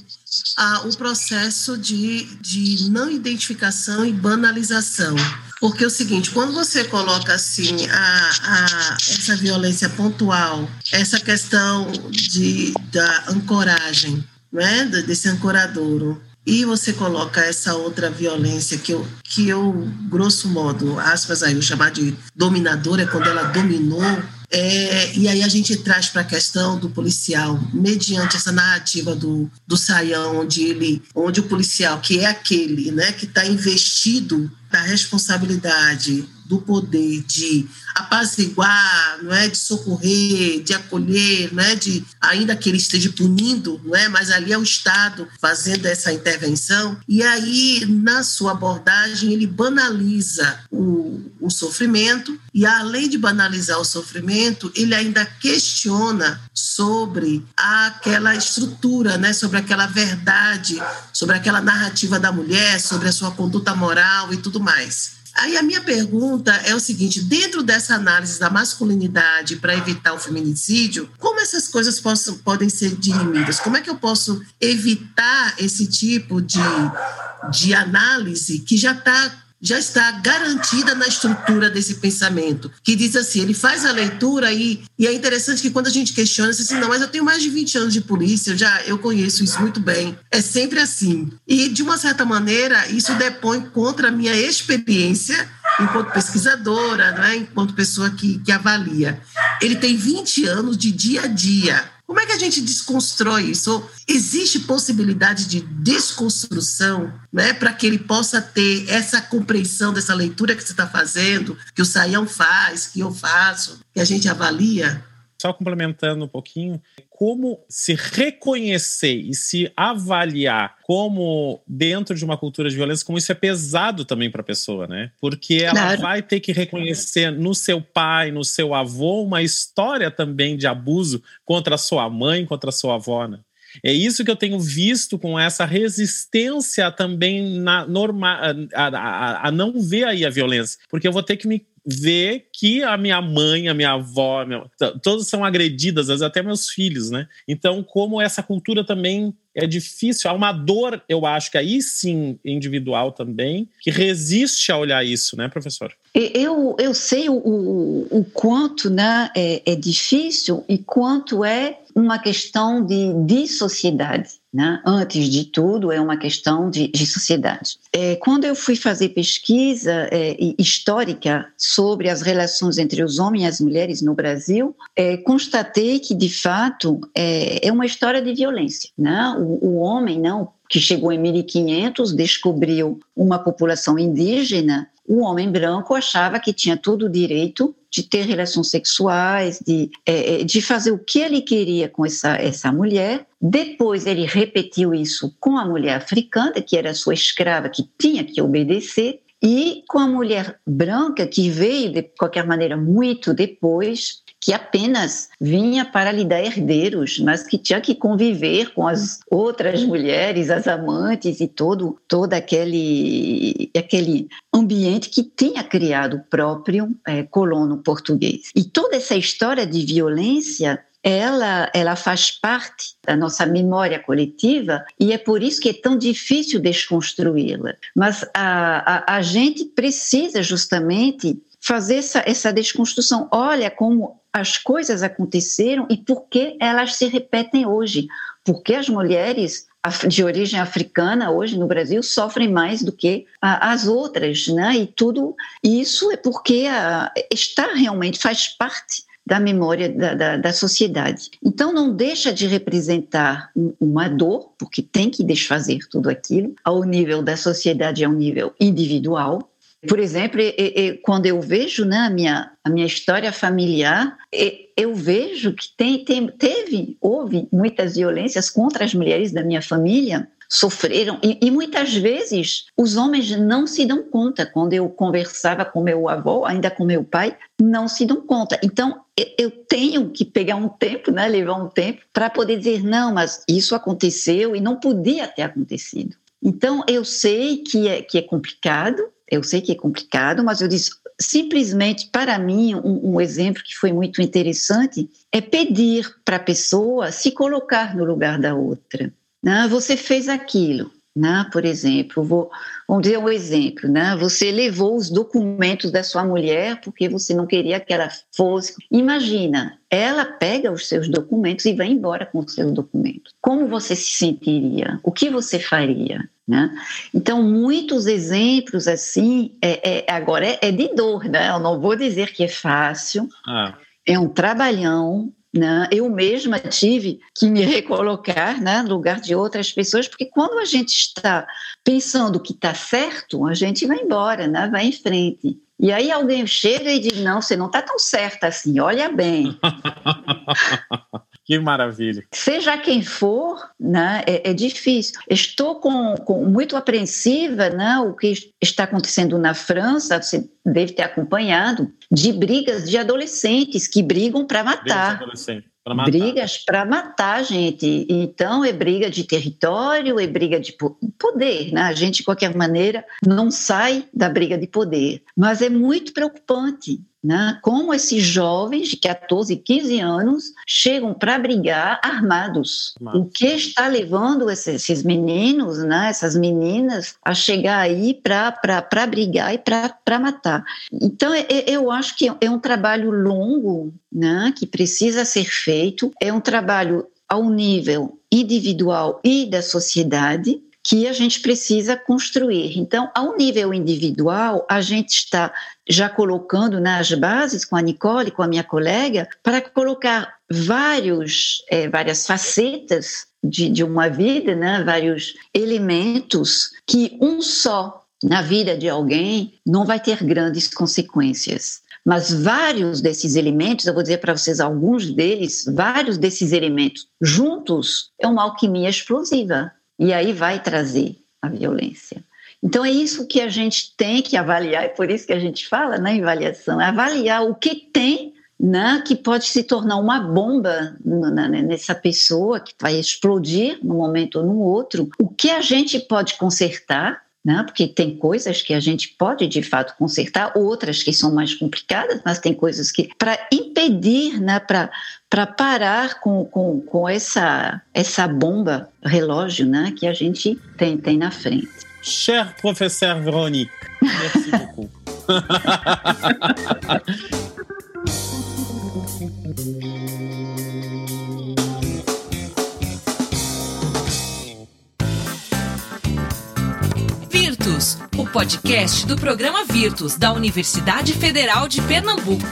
ah, o processo de, de não identificação e banalização. Porque é o seguinte, quando você coloca assim a, a, essa violência pontual, essa questão de, da ancoragem, né, desse ancoradouro. E você coloca essa outra violência que eu, que eu grosso modo, aspas aí, eu chamar de dominadora, é quando ela dominou é, e aí a gente traz para a questão do policial, mediante essa narrativa do, do Saião, onde ele, onde o policial, que é aquele né, que está investido da responsabilidade do poder de apaziguar, não é, de socorrer, de acolher, não é, de ainda que ele esteja punindo, não é, mas ali é o Estado fazendo essa intervenção. E aí na sua abordagem ele banaliza o, o sofrimento. E além de banalizar o sofrimento, ele ainda questiona sobre aquela estrutura, né, sobre aquela verdade, sobre aquela narrativa da mulher, sobre a sua conduta moral e tudo mais. Aí a minha pergunta é o seguinte: dentro dessa análise da masculinidade para evitar o feminicídio, como essas coisas possam, podem ser dirimidas? Como é que eu posso evitar esse tipo de, de análise que já está já está garantida na estrutura desse pensamento, que diz assim, ele faz a leitura e, e é interessante que quando a gente questiona, assim, não, mas eu tenho mais de 20 anos de polícia, eu já eu conheço isso muito bem. É sempre assim. E, de uma certa maneira, isso depõe contra a minha experiência enquanto pesquisadora, né, enquanto pessoa que, que avalia. Ele tem 20 anos de dia a dia como é que a gente desconstrói isso? Existe possibilidade de desconstrução né, para que ele possa ter essa compreensão dessa leitura que você está fazendo, que o Saião faz, que eu faço, que a gente avalia?
Só complementando um pouquinho, como se reconhecer e se avaliar como dentro de uma cultura de violência, como isso é pesado também para a pessoa, né? Porque ela claro. vai ter que reconhecer no seu pai, no seu avô, uma história também de abuso contra a sua mãe, contra a sua avó, né? É isso que eu tenho visto com essa resistência também na norma, a, a, a, não ver aí a violência, porque eu vou ter que me ver que a minha mãe, a minha avó, minha, todas são agredidas, até meus filhos, né? Então, como essa cultura também é difícil, há uma dor, eu acho que aí sim, individual também, que resiste a olhar isso, né, professor?
Eu, eu sei o, o, o quanto né, é, é difícil e quanto é uma questão de, de sociedade. Né? Antes de tudo, é uma questão de, de sociedade. É, quando eu fui fazer pesquisa é, histórica sobre as relações entre os homens e as mulheres no Brasil, é, constatei que, de fato, é, é uma história de violência. Né? O, o homem, não, que chegou em 1500, descobriu uma população indígena o homem branco achava que tinha todo o direito de ter relações sexuais, de, é, é, de fazer o que ele queria com essa, essa mulher. Depois ele repetiu isso com a mulher africana, que era sua escrava, que tinha que obedecer. E com a mulher branca, que veio de qualquer maneira muito depois, que apenas vinha para lhe dar herdeiros, mas que tinha que conviver com as outras mulheres, as amantes e todo, todo aquele, aquele ambiente que tinha criado o próprio é, colono português. E toda essa história de violência ela, ela faz parte da nossa memória coletiva e é por isso que é tão difícil desconstruí-la. Mas a, a, a gente precisa justamente fazer essa, essa desconstrução. Olha como as coisas aconteceram e por que elas se repetem hoje. Porque as mulheres de origem africana hoje no Brasil sofrem mais do que as outras, né? E tudo isso é porque está realmente faz parte da memória da, da, da, sociedade. Então, não deixa de representar uma dor, porque tem que desfazer tudo aquilo, ao nível da sociedade, ao nível individual, por exemplo, quando eu vejo né, a, minha, a minha história familiar, eu vejo que tem, tem, teve, houve muitas violências contra as mulheres da minha família, sofreram, e, e, muitas vezes os homens não se dão conta. Quando eu conversava com meu avô, ainda com meu pai, não se dão conta. Então, eu tenho que pegar um tempo, né, levar um tempo, para poder dizer: não, mas isso aconteceu e não podia ter acontecido. Então, eu sei que é, que é complicado, eu sei que é complicado, mas eu disse, simplesmente para mim, um, um exemplo que foi muito interessante é pedir para a pessoa se colocar no lugar da outra. Né? Você fez aquilo, né? por exemplo, vou, vamos dizer um exemplo, né? você levou os documentos da sua mulher porque você não queria que ela fosse. Imagina, ela pega os seus documentos e vai embora com os seus documentos. Como você se sentiria? O que você faria? Né? Então, muitos exemplos assim, é, é agora é, é, de dor, né? eu não vou dizer que é fácil, ah. é um trabalhão, né? Eu mesma tive que me recolocar né, no lugar de outras pessoas, porque quando a gente está pensando que está certo, a gente vai embora, né? vai em frente. E aí alguém chega e diz: Não, você não está tão certa assim, olha bem. *laughs*
Que maravilha.
Seja quem for, né, é, é difícil. Estou com, com, muito apreensiva, né, o que está acontecendo na França, você deve ter acompanhado, de brigas de adolescentes que brigam para matar. Matar. Brigas para matar, gente. Então, é briga de território, é briga de poder. Né? A gente, de qualquer maneira, não sai da briga de poder. Mas é muito preocupante né, como esses jovens de 14, 15 anos chegam para brigar armados. O que está levando esses, esses meninos, né, essas meninas, a chegar aí para brigar e para matar? Então, eu acho que é um trabalho longo né, que precisa ser feito, é um trabalho ao nível individual e da sociedade, que a gente precisa construir. Então, ao nível individual, a gente está já colocando nas bases com a Nicole, com a minha colega, para colocar vários, é, várias facetas de, de uma vida, né? vários elementos que um só na vida de alguém não vai ter grandes consequências. Mas vários desses elementos, eu vou dizer para vocês alguns deles, vários desses elementos juntos é uma alquimia explosiva. E aí vai trazer a violência. Então é isso que a gente tem que avaliar, é por isso que a gente fala na né, avaliação, é avaliar o que tem né, que pode se tornar uma bomba nessa pessoa que vai explodir num momento ou no outro, o que a gente pode consertar né? porque tem coisas que a gente pode de fato consertar, outras que são mais complicadas, mas tem coisas que, para impedir, né? para parar com, com, com essa, essa bomba relógio né? que a gente tem, tem na frente.
Cher professeur Veronique, merci beaucoup.
Virtus, o podcast do programa Virtus da Universidade Federal de Pernambuco.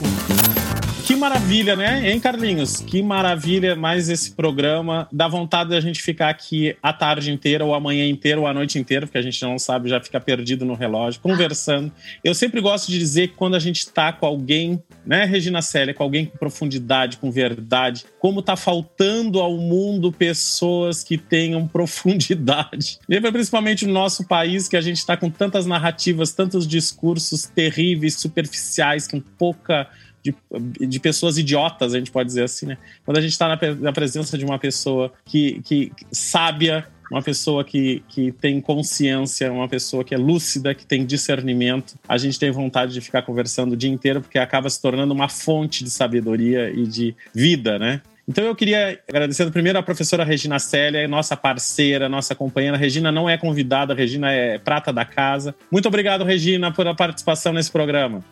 Que maravilha, né? Hein, Carlinhos? Que maravilha mais esse programa. Dá vontade da gente ficar aqui a tarde inteira, ou a manhã inteira, ou a noite inteira, porque a gente não sabe, já fica perdido no relógio, conversando. Eu sempre gosto de dizer que quando a gente tá com alguém, né, Regina Célia, com alguém com profundidade, com verdade, como tá faltando ao mundo pessoas que tenham *laughs* profundidade. E principalmente no nosso país, que a gente está com tantas narrativas, tantos discursos terríveis, superficiais, com pouca de, de pessoas idiotas, a gente pode dizer assim, né? Quando a gente está na, na, presença de uma pessoa que, que sábia, uma pessoa que, que tem consciência, uma pessoa que é lúcida, que tem discernimento, a gente tem vontade de ficar conversando o dia inteiro, porque acaba se tornando uma fonte de sabedoria e de vida, né? Então eu queria agradecer primeiro a professora Regina Célia, nossa parceira, nossa companheira. Regina não é convidada, Regina é prata da casa. Muito obrigado, Regina, pela participação nesse programa.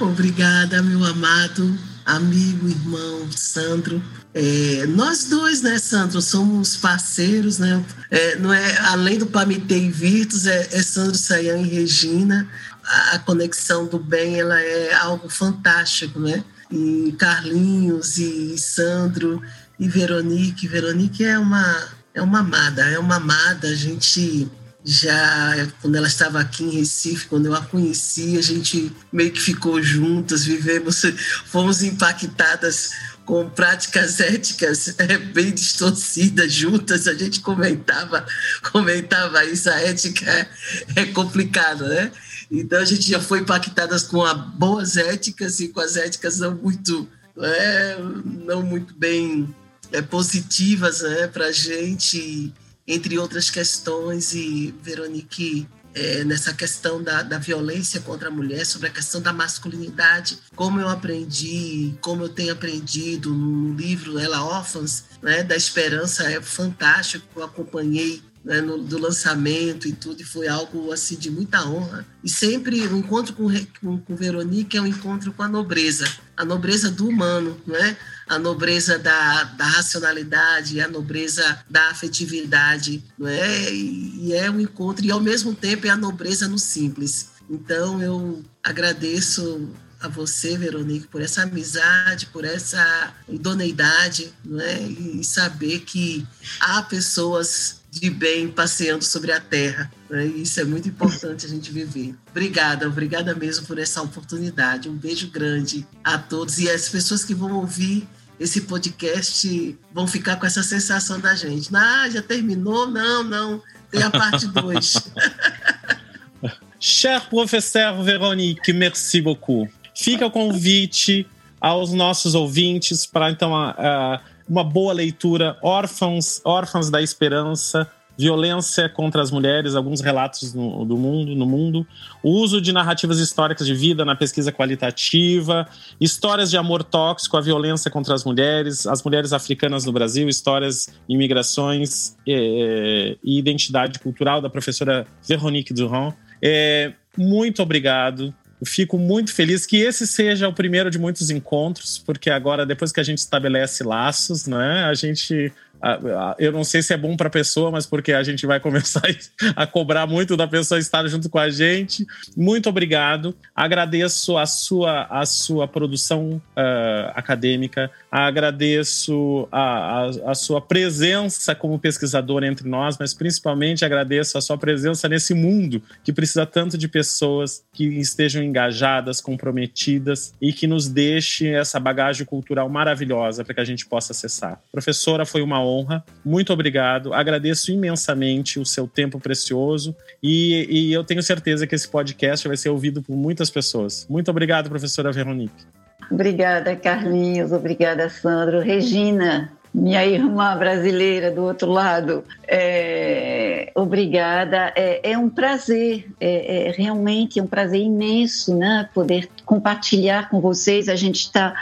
Obrigada, meu amado amigo, irmão Sandro. É, nós dois, né, Sandro, somos parceiros, né? É, não é, além do Pamitê e Virtus, é, é Sandro Sayan e Regina. A, a conexão do bem, ela é algo fantástico, né? E Carlinhos e Sandro e Veronique. Veronique é uma é uma amada, é uma amada. A gente já quando ela estava aqui em Recife, quando eu a conheci, a gente meio que ficou juntas, vivemos, *laughs* fomos impactadas com práticas *laughs* éticas é, bem distorcidas juntas. A gente comentava, *laughs* comentava isso. A ética é, é complicada, né? Então a gente já foi impactadas com boas éticas e com as éticas não muito, é, não muito bem é, positivas né, para a gente, entre outras questões. E Veronique, é, nessa questão da, da violência contra a mulher, sobre a questão da masculinidade, como eu aprendi, como eu tenho aprendido no livro Ela Órfãs, né, da Esperança, é fantástico, eu acompanhei né, no, do lançamento e tudo, e foi algo assim de muita honra. E sempre o um encontro com, com, com Veronique é um encontro com a nobreza, a nobreza do humano, não é? a nobreza da, da racionalidade, a nobreza da afetividade, não é? E, e é um encontro, e ao mesmo tempo é a nobreza no simples. Então eu agradeço a você, Veronique, por essa amizade, por essa idoneidade, não é? E saber que há pessoas de bem passeando sobre a terra. Né? Isso é muito importante a gente viver. Obrigada, obrigada mesmo por essa oportunidade. Um beijo grande a todos e as pessoas que vão ouvir esse podcast vão ficar com essa sensação da gente. Ah, já terminou? Não, não. Tem a parte 2. *laughs*
Cher professeur Veronique, merci beaucoup. Fica o convite aos nossos ouvintes para então a uma boa leitura, Órfãos, Órfãos da Esperança, violência contra as mulheres, alguns relatos no, do mundo, no mundo, o uso de narrativas históricas de vida na pesquisa qualitativa, histórias de amor tóxico, a violência contra as mulheres, as mulheres africanas no Brasil, histórias, imigrações e, e identidade cultural da professora Veronique Durand. É, muito obrigado. Fico muito feliz que esse seja o primeiro de muitos encontros, porque agora, depois que a gente estabelece laços, né, a gente eu não sei se é bom para a pessoa, mas porque a gente vai *laughs* começar a cobrar muito da pessoa estar junto com a gente. Muito obrigado. Agradeço a sua, a sua produção uh, acadêmica, agradeço a, a, a, sua presença como pesquisador entre nós, mas principalmente agradeço a sua presença nesse mundo que precisa tanto de pessoas que estejam engajadas, comprometidas e que nos deixe essa bagagem cultural maravilhosa para que a gente possa acessar. Professora, foi uma honra. Muito obrigado. Agradeço imensamente o seu tempo precioso e, e eu tenho certeza que esse podcast vai ser ouvido por muitas pessoas. Muito obrigado, professora Veronique.
Obrigada, Carlinhos. Obrigada, Sandro. Regina, minha irmã brasileira do outro lado. É, obrigada. É, é, um prazer, é, é, realmente um prazer imenso, né? Poder compartilhar com vocês. A gente está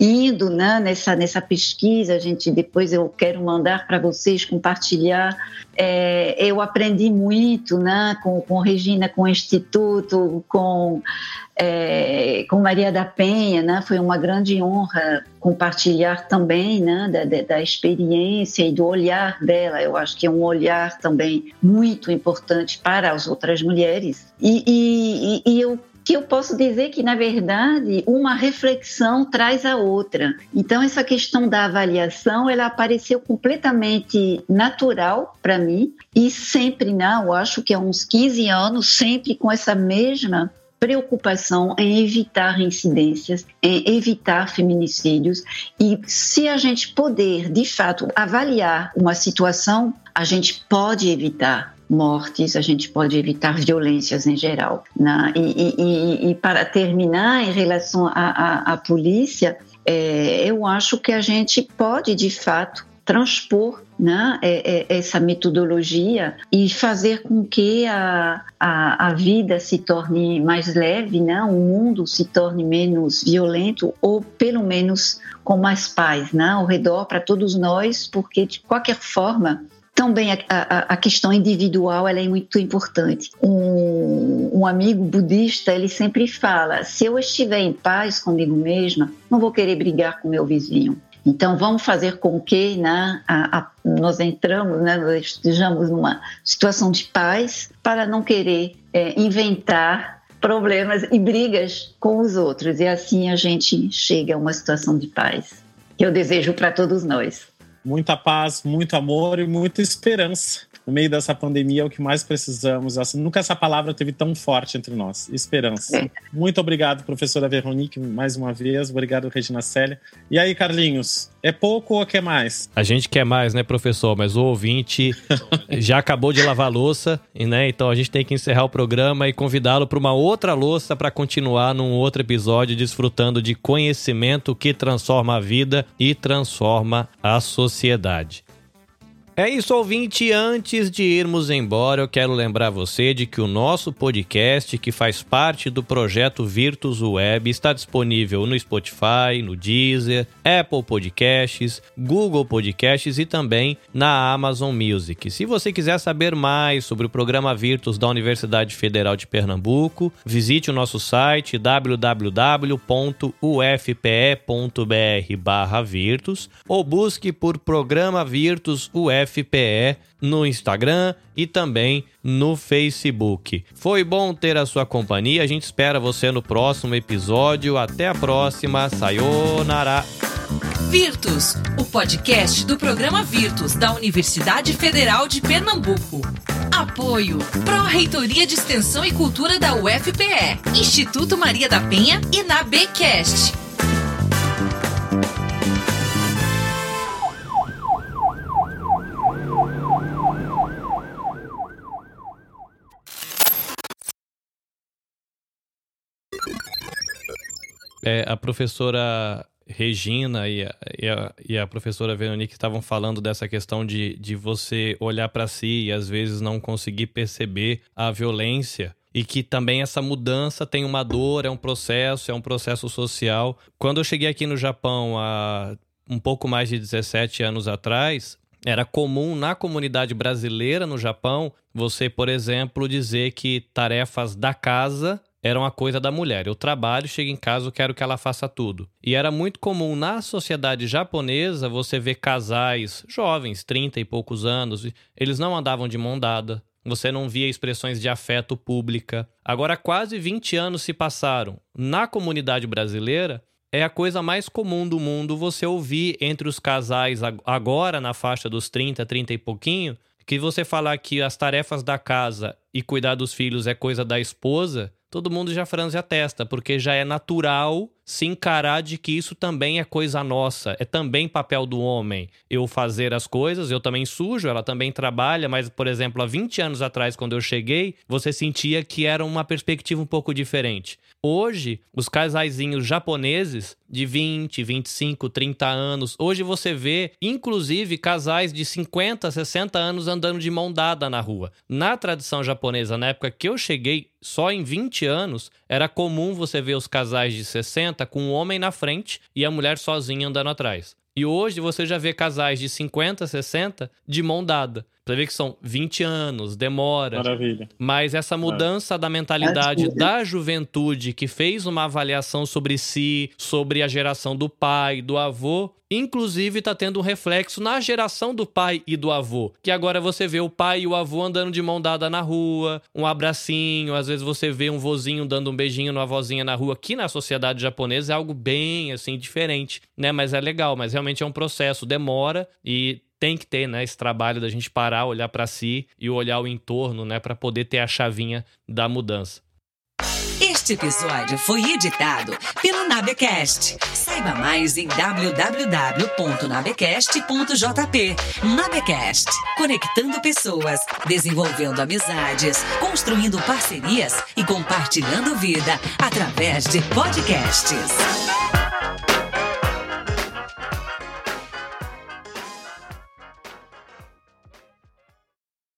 indo né, nessa, nessa pesquisa, gente depois eu quero mandar para vocês compartilhar. É, eu aprendi muito né, com, com Regina, com o Instituto, com, é, com Maria da Penha, né, foi uma grande honra compartilhar também né, da, da experiência e do olhar dela. Eu acho que é um olhar também muito importante para as outras mulheres. E, e, e eu que eu posso dizer que, na verdade, uma reflexão traz a outra. Então, essa questão da avaliação, ela apareceu completamente natural para mim e sempre, não, eu acho que há uns 15 anos, sempre com essa mesma preocupação em evitar incidências, em evitar feminicídios e se a gente puder, de fato, avaliar uma situação, a gente pode evitar mortes, a gente pode evitar violências em geral. Né? E, e, e, para terminar, em relação à polícia, é, eu acho que a gente pode, de fato, transpor né, é, é, essa metodologia e fazer com que a, a, a, vida se torne mais leve, né, o mundo se torne menos violento ou pelo menos com mais paz né, ao redor para todos nós, porque de qualquer forma também a, a, a, questão individual ela é muito importante. Um, um, amigo budista ele sempre fala: se eu estiver em paz comigo mesma, não vou querer brigar com meu vizinho. Então vamos fazer com que né, a, nós entramos, né, nós estejamos numa situação de paz para não querer é, inventar problemas e brigas com os outros e assim a gente chega a uma situação de paz. Que eu desejo para todos nós
muita paz, muito amor e muita esperança. No meio dessa pandemia é o que mais precisamos. Assim, nunca essa palavra teve tão forte entre nós. Esperança. Muito obrigado, professora Veronique, mais uma vez. Obrigado, Regina Célia. E aí, Carlinhos, é pouco ou quer mais?
A gente quer mais, né, professor? Mas o ouvinte *laughs* já acabou de lavar a louça, né? Então a gente tem que encerrar o programa e convidá-lo para uma outra louça para continuar num outro episódio desfrutando de conhecimento que transforma a vida e transforma a sociedade. É isso, ouvinte. Antes de irmos embora, eu quero lembrar você de que o nosso podcast, que faz parte do projeto Virtus Web, está disponível no Spotify, no Deezer, Apple Podcasts, Google Podcasts e também na Amazon Music. Se você quiser saber mais sobre o programa Virtus da Universidade Federal de Pernambuco, visite o nosso site www.ufpe.br/virtus ou busque por Programa Virtus UF FPE no Instagram e também no Facebook. Foi bom ter a sua companhia. A gente espera você no próximo episódio. Até a próxima. Sayonara.
Virtus, o podcast do programa Virtus da Universidade Federal de Pernambuco. Apoio Pró-Reitoria de Extensão e Cultura da UFPE, Instituto Maria da Penha e na Bcast.
É, a professora Regina e a, e a, e a professora Veronique estavam falando dessa questão de, de você olhar para si e às vezes não conseguir perceber a violência e que também essa mudança tem uma dor, é um processo, é um processo social. Quando eu cheguei aqui no Japão há um pouco mais de 17 anos atrás, era comum na comunidade brasileira no Japão você, por exemplo, dizer que tarefas da casa eram a coisa da mulher. Eu trabalho, chego em casa, eu quero que ela faça tudo. E era muito comum na sociedade japonesa você ver casais jovens, 30 e poucos anos, eles não andavam de mão dada. Você não via expressões de afeto pública. Agora, quase 20 anos se passaram. Na comunidade brasileira, é a coisa mais comum do mundo você ouvir entre os casais agora na faixa dos 30, 30 e pouquinho, que você falar que as tarefas da casa e cuidar dos filhos é coisa da esposa, todo mundo já franze a testa, porque já é natural se encarar de que isso também é coisa nossa, é também papel do homem. Eu fazer as coisas, eu também sujo, ela também trabalha, mas, por exemplo, há 20 anos atrás, quando eu cheguei, você sentia que era uma perspectiva um pouco diferente. Hoje, os casaizinhos japoneses de 20, 25, 30 anos, hoje você vê, inclusive, casais de 50, 60 anos andando de mão dada na rua. Na tradição japonesa, na época que eu cheguei, só em 20 anos, era comum você ver os casais de 60 com o homem na frente e a mulher sozinha andando atrás. E hoje você já vê casais de 50, 60 de mão dada. Você vê que são 20 anos, demora.
Maravilha.
Mas essa mudança da mentalidade da juventude que fez uma avaliação sobre si, sobre a geração do pai, do avô, inclusive está tendo um reflexo na geração do pai e do avô. Que agora você vê o pai e o avô andando de mão dada na rua, um abracinho, às vezes você vê um vozinho dando um beijinho numa vozinha na rua. Aqui na sociedade japonesa é algo bem assim diferente, né? Mas é legal, mas realmente é um processo, demora e tem que ter, né, esse trabalho da gente parar, olhar para si e olhar o entorno, né, para poder ter a chavinha da mudança.
Este episódio foi editado pelo Nabecast. Saiba mais em www.nabecast.jp. Nabecast, conectando pessoas, desenvolvendo amizades, construindo parcerias e compartilhando vida através de podcasts.